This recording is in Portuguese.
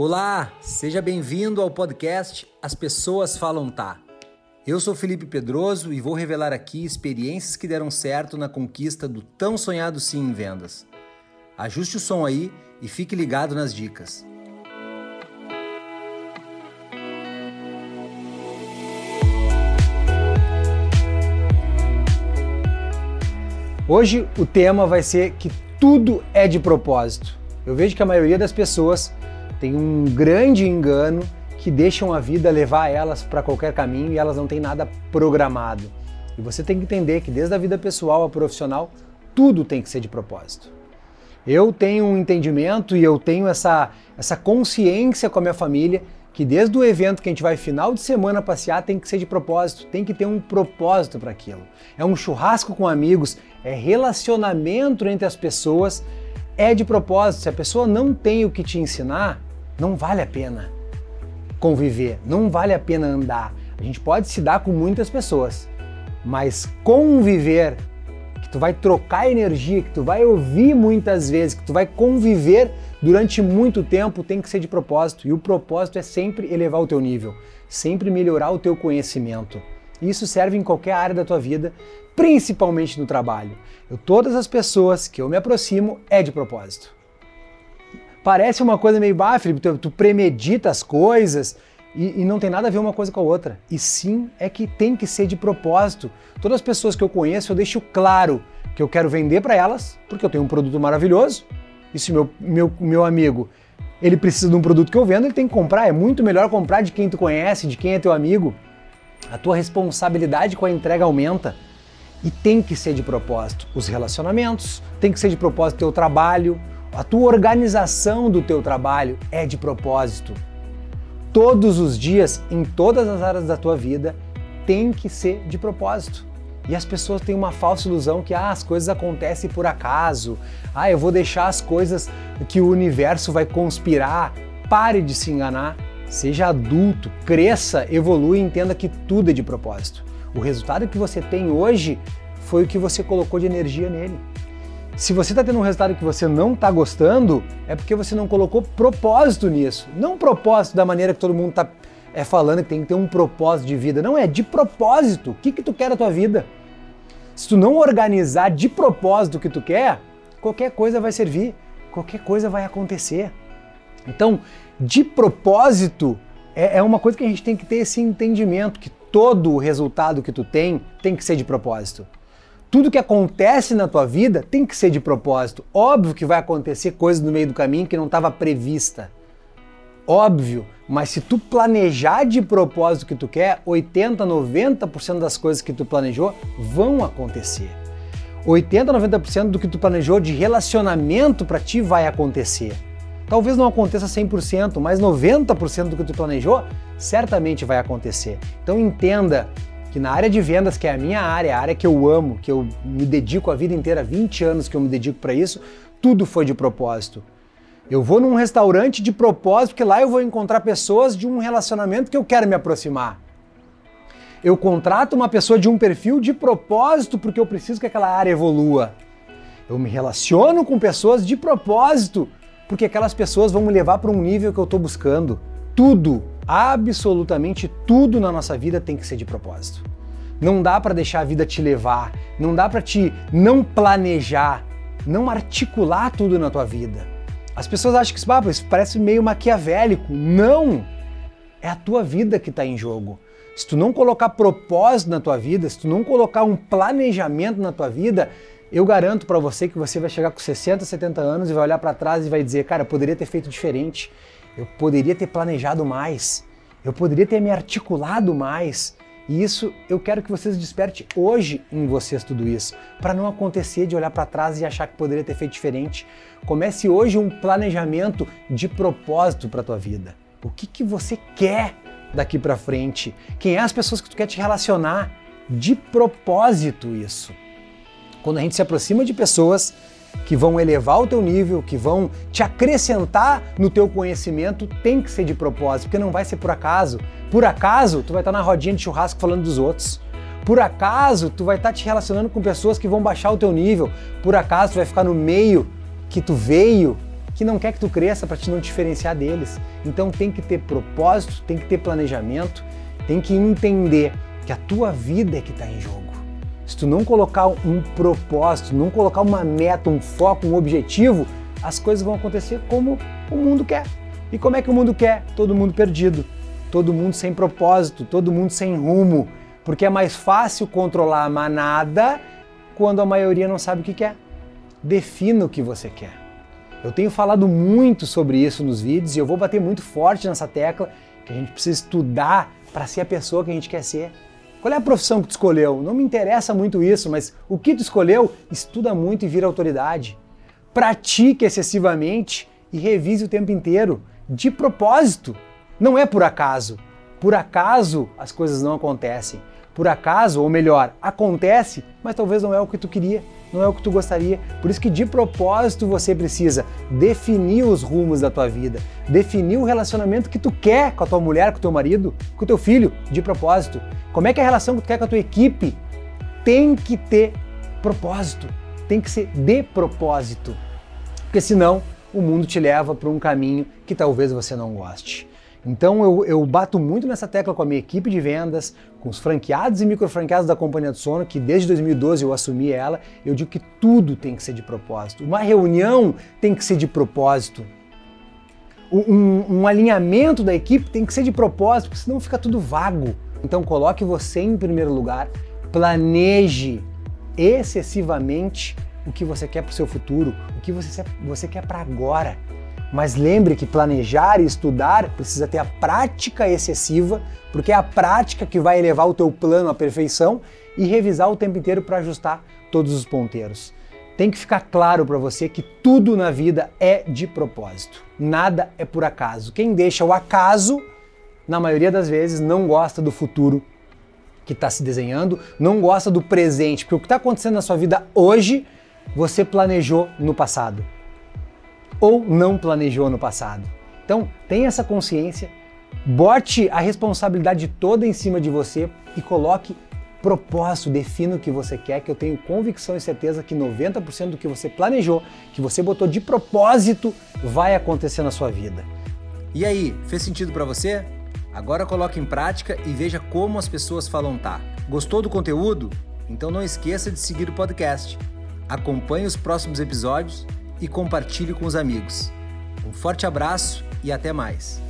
Olá, seja bem-vindo ao podcast As Pessoas Falam Tá. Eu sou Felipe Pedroso e vou revelar aqui experiências que deram certo na conquista do tão sonhado sim em vendas. Ajuste o som aí e fique ligado nas dicas. Hoje o tema vai ser que tudo é de propósito. Eu vejo que a maioria das pessoas tem um grande engano que deixam a vida levar elas para qualquer caminho e elas não têm nada programado. E você tem que entender que desde a vida pessoal a profissional, tudo tem que ser de propósito. Eu tenho um entendimento e eu tenho essa, essa consciência com a minha família que desde o evento que a gente vai final de semana passear tem que ser de propósito, tem que ter um propósito para aquilo. É um churrasco com amigos, é relacionamento entre as pessoas, é de propósito. Se a pessoa não tem o que te ensinar, não vale a pena conviver, não vale a pena andar. A gente pode se dar com muitas pessoas, mas conviver, que tu vai trocar energia, que tu vai ouvir muitas vezes, que tu vai conviver durante muito tempo, tem que ser de propósito. E o propósito é sempre elevar o teu nível, sempre melhorar o teu conhecimento. Isso serve em qualquer área da tua vida, principalmente no trabalho. Eu, todas as pessoas que eu me aproximo é de propósito. Parece uma coisa meio, ah, tu, tu premedita as coisas e, e, não tem nada a ver uma coisa com a outra. E sim, é que tem que ser de propósito. Todas as pessoas que eu conheço, eu deixo claro que eu quero vender para elas, porque eu tenho um produto maravilhoso. E se meu, meu, meu amigo ele precisa de um produto que eu vendo, ele tem que comprar. É muito melhor comprar de quem tu conhece, de quem é teu amigo. A tua responsabilidade com a entrega aumenta. E tem que ser de propósito. Os relacionamentos, tem que ser de propósito o teu trabalho, a tua organização do teu trabalho é de propósito. Todos os dias, em todas as áreas da tua vida, tem que ser de propósito. E as pessoas têm uma falsa ilusão que ah, as coisas acontecem por acaso. Ah, eu vou deixar as coisas que o universo vai conspirar. Pare de se enganar. Seja adulto, cresça, evolua e entenda que tudo é de propósito. O resultado que você tem hoje foi o que você colocou de energia nele. Se você está tendo um resultado que você não está gostando, é porque você não colocou propósito nisso. Não propósito da maneira que todo mundo está é, falando que tem que ter um propósito de vida. Não, é de propósito. O que, que tu quer da tua vida? Se tu não organizar de propósito o que tu quer, qualquer coisa vai servir, qualquer coisa vai acontecer. Então, de propósito é, é uma coisa que a gente tem que ter esse entendimento que todo o resultado que tu tem tem que ser de propósito. Tudo que acontece na tua vida tem que ser de propósito. Óbvio que vai acontecer coisas no meio do caminho que não estava prevista. Óbvio, mas se tu planejar de propósito o que tu quer, 80, 90% das coisas que tu planejou vão acontecer. 80, 90% do que tu planejou de relacionamento para ti vai acontecer. Talvez não aconteça 100%, mas 90% do que tu planejou certamente vai acontecer. Então entenda que na área de vendas, que é a minha área, a área que eu amo, que eu me dedico a vida inteira, 20 anos que eu me dedico para isso, tudo foi de propósito. Eu vou num restaurante de propósito, porque lá eu vou encontrar pessoas de um relacionamento que eu quero me aproximar. Eu contrato uma pessoa de um perfil de propósito porque eu preciso que aquela área evolua. Eu me relaciono com pessoas de propósito porque aquelas pessoas vão me levar para um nível que eu estou buscando. Tudo Absolutamente tudo na nossa vida tem que ser de propósito. Não dá para deixar a vida te levar, não dá para te não planejar, não articular tudo na tua vida. As pessoas acham que ah, isso parece meio maquiavélico. Não! É a tua vida que está em jogo. Se tu não colocar propósito na tua vida, se tu não colocar um planejamento na tua vida, eu garanto para você que você vai chegar com 60, 70 anos e vai olhar para trás e vai dizer, cara, poderia ter feito diferente. Eu poderia ter planejado mais. Eu poderia ter me articulado mais. E isso eu quero que vocês desperte hoje em vocês tudo isso, para não acontecer de olhar para trás e achar que poderia ter feito diferente. Comece hoje um planejamento de propósito para tua vida. O que, que você quer daqui para frente? Quem é as pessoas que tu quer te relacionar? De propósito isso. Quando a gente se aproxima de pessoas que vão elevar o teu nível, que vão te acrescentar no teu conhecimento, tem que ser de propósito, porque não vai ser por acaso. Por acaso, tu vai estar na rodinha de churrasco falando dos outros. Por acaso, tu vai estar te relacionando com pessoas que vão baixar o teu nível. Por acaso, tu vai ficar no meio que tu veio, que não quer que tu cresça para te não diferenciar deles. Então tem que ter propósito, tem que ter planejamento, tem que entender que a tua vida é que está em jogo. Se tu não colocar um propósito, não colocar uma meta, um foco, um objetivo, as coisas vão acontecer como o mundo quer. E como é que o mundo quer? Todo mundo perdido, todo mundo sem propósito, todo mundo sem rumo, porque é mais fácil controlar a manada quando a maioria não sabe o que quer. Defina o que você quer. Eu tenho falado muito sobre isso nos vídeos e eu vou bater muito forte nessa tecla que a gente precisa estudar para ser a pessoa que a gente quer ser. Qual é a profissão que tu escolheu? Não me interessa muito isso, mas o que tu escolheu, estuda muito e vira autoridade. Pratique excessivamente e revise o tempo inteiro, de propósito. Não é por acaso. Por acaso as coisas não acontecem por acaso, ou melhor, acontece, mas talvez não é o que tu queria, não é o que tu gostaria. Por isso que de propósito você precisa definir os rumos da tua vida, definir o relacionamento que tu quer com a tua mulher, com o teu marido, com o teu filho, de propósito. Como é que é a relação que tu quer com a tua equipe? Tem que ter propósito, tem que ser de propósito. Porque senão o mundo te leva para um caminho que talvez você não goste. Então eu, eu, bato muito nessa tecla com a minha equipe de vendas, com os franqueados e microfranqueados da Companhia do Sono, que desde 2012 eu assumi ela. Eu digo que tudo tem que ser de propósito. Uma reunião tem que ser de propósito. Um, um alinhamento da equipe tem que ser de propósito, porque senão fica tudo vago. Então coloque você em primeiro lugar, planeje excessivamente o que você quer para o seu futuro, o que você, você quer para agora. Mas lembre que planejar e estudar precisa ter a prática excessiva, porque é a prática que vai elevar o teu plano à perfeição e revisar o tempo inteiro para ajustar todos os ponteiros. Tem que ficar claro para você que tudo na vida é de propósito. Nada é por acaso. Quem deixa o acaso, na maioria das vezes, não gosta do futuro que está se desenhando, não gosta do presente, porque o que está acontecendo na sua vida hoje, você planejou no passado ou não planejou no passado. Então, tenha essa consciência, bote a responsabilidade toda em cima de você e coloque propósito, defina o que você quer, que eu tenho convicção e certeza que 90% do que você planejou, que você botou de propósito, vai acontecer na sua vida. E aí, fez sentido para você? Agora coloque em prática e veja como as pessoas falam tá. Gostou do conteúdo? Então não esqueça de seguir o podcast. Acompanhe os próximos episódios e compartilhe com os amigos. Um forte abraço e até mais!